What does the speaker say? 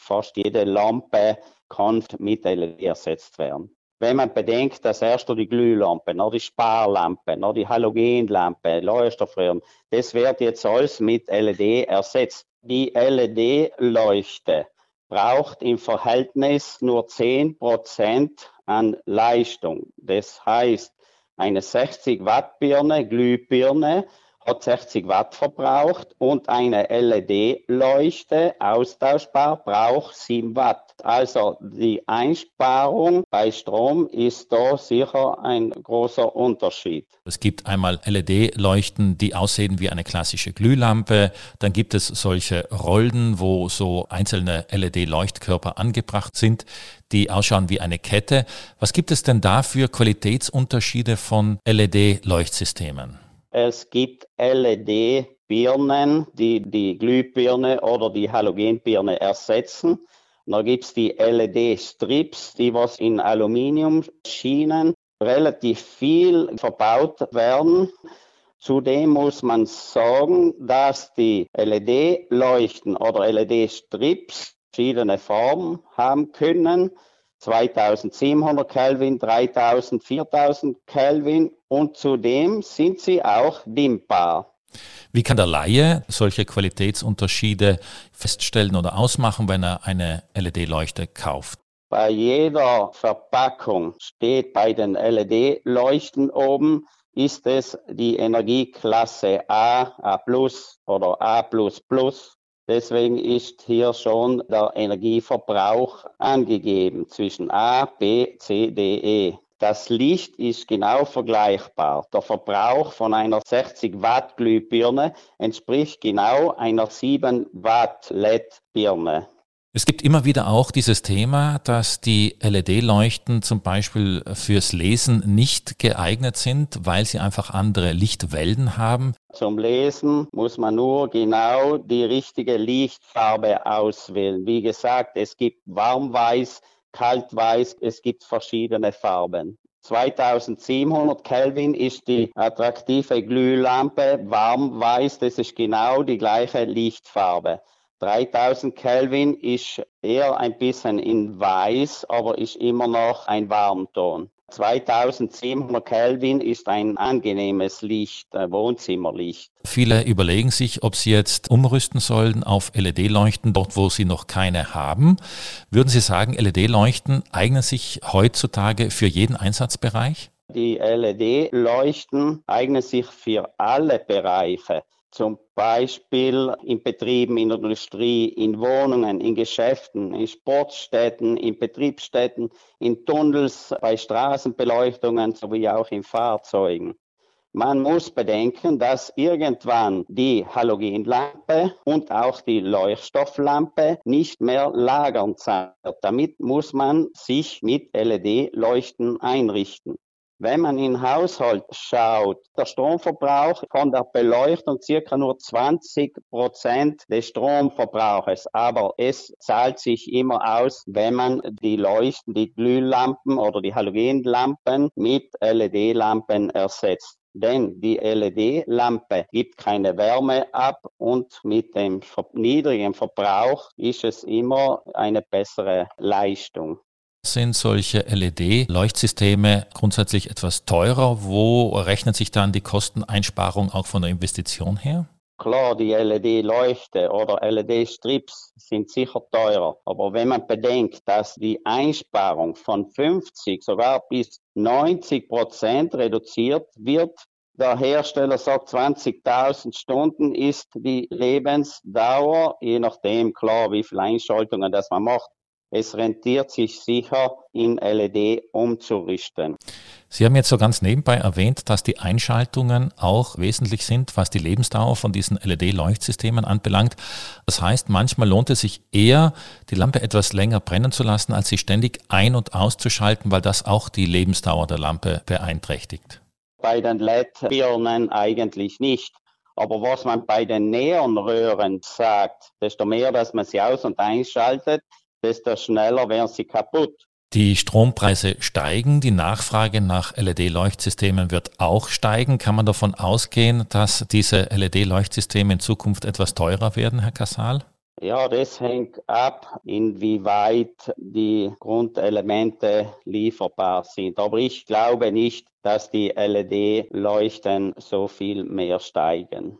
fast jede Lampe kann mit LED ersetzt werden. Wenn man bedenkt, dass erst die Glühlampe, noch die Sparlampe, noch die Halogenlampe, Leuchterfröhren, das wird jetzt alles mit LED ersetzt. Die LED-Leuchte braucht im Verhältnis nur 10% an Leistung. Das heißt, eine 60 Watt Birne, Glühbirne, hat 60 Watt verbraucht und eine LED-Leuchte austauschbar braucht 7 Watt. Also die Einsparung bei Strom ist da sicher ein großer Unterschied. Es gibt einmal LED-Leuchten, die aussehen wie eine klassische Glühlampe. Dann gibt es solche Rollen, wo so einzelne LED-Leuchtkörper angebracht sind, die ausschauen wie eine Kette. Was gibt es denn da für Qualitätsunterschiede von LED-Leuchtsystemen? Es gibt LED-Birnen, die die Glühbirne oder die Halogenbirne ersetzen. Da gibt es die LED-Strips, die was in Aluminiumschienen relativ viel verbaut werden. Zudem muss man sagen, dass die LED-Leuchten oder LED-Strips verschiedene Formen haben können. 2700 Kelvin, 3000, 4000 Kelvin und zudem sind sie auch dimmbar. Wie kann der Laie solche Qualitätsunterschiede feststellen oder ausmachen, wenn er eine LED-Leuchte kauft? Bei jeder Verpackung steht bei den LED-Leuchten oben, ist es die Energieklasse A, A oder A Deswegen ist hier schon der Energieverbrauch angegeben zwischen A, B, C, D, E. Das Licht ist genau vergleichbar. Der Verbrauch von einer 60 Watt Glühbirne entspricht genau einer 7 Watt LED-Birne. Es gibt immer wieder auch dieses Thema, dass die LED-Leuchten zum Beispiel fürs Lesen nicht geeignet sind, weil sie einfach andere Lichtwellen haben. Zum Lesen muss man nur genau die richtige Lichtfarbe auswählen. Wie gesagt, es gibt warmweiß, kaltweiß, es gibt verschiedene Farben. 2700 Kelvin ist die attraktive Glühlampe warmweiß, das ist genau die gleiche Lichtfarbe. 3000 Kelvin ist eher ein bisschen in weiß, aber ist immer noch ein Warmton. 2700 Kelvin ist ein angenehmes Licht, ein Wohnzimmerlicht. Viele überlegen sich, ob sie jetzt umrüsten sollen auf LED-Leuchten, dort wo sie noch keine haben. Würden Sie sagen, LED-Leuchten eignen sich heutzutage für jeden Einsatzbereich? Die LED-Leuchten eignen sich für alle Bereiche zum Beispiel in Betrieben, in Industrie, in Wohnungen, in Geschäften, in Sportstätten, in Betriebsstätten, in Tunnels, bei Straßenbeleuchtungen sowie auch in Fahrzeugen. Man muss bedenken, dass irgendwann die Halogenlampe und auch die Leuchtstofflampe nicht mehr lagern wird. Damit muss man sich mit LED-Leuchten einrichten. Wenn man in Haushalt schaut, der Stromverbrauch von der Beleuchtung circa nur 20 Prozent des Stromverbrauches. Aber es zahlt sich immer aus, wenn man die Leuchten, die Glühlampen oder die Halogenlampen mit LED-Lampen ersetzt. Denn die LED-Lampe gibt keine Wärme ab und mit dem niedrigen Verbrauch ist es immer eine bessere Leistung. Sind solche LED-Leuchtsysteme grundsätzlich etwas teurer? Wo rechnet sich dann die Kosteneinsparung auch von der Investition her? Klar, die LED-Leuchte oder LED-Strips sind sicher teurer. Aber wenn man bedenkt, dass die Einsparung von 50 sogar bis 90 Prozent reduziert wird, der Hersteller sagt 20.000 Stunden ist die Lebensdauer, je nachdem klar, wie viele Einschaltungen das man macht es rentiert sich sicher, in LED umzurichten. Sie haben jetzt so ganz nebenbei erwähnt, dass die Einschaltungen auch wesentlich sind, was die Lebensdauer von diesen LED-Leuchtsystemen anbelangt. Das heißt, manchmal lohnt es sich eher, die Lampe etwas länger brennen zu lassen, als sie ständig ein- und auszuschalten, weil das auch die Lebensdauer der Lampe beeinträchtigt. Bei den LED-Birnen eigentlich nicht. Aber was man bei den Neonröhren sagt, desto mehr, dass man sie aus- und einschaltet, desto schneller werden sie kaputt. Die Strompreise steigen, die Nachfrage nach LED-Leuchtsystemen wird auch steigen. Kann man davon ausgehen, dass diese LED-Leuchtsysteme in Zukunft etwas teurer werden, Herr Kassal? Ja, das hängt ab, inwieweit die Grundelemente lieferbar sind. Aber ich glaube nicht, dass die LED-Leuchten so viel mehr steigen.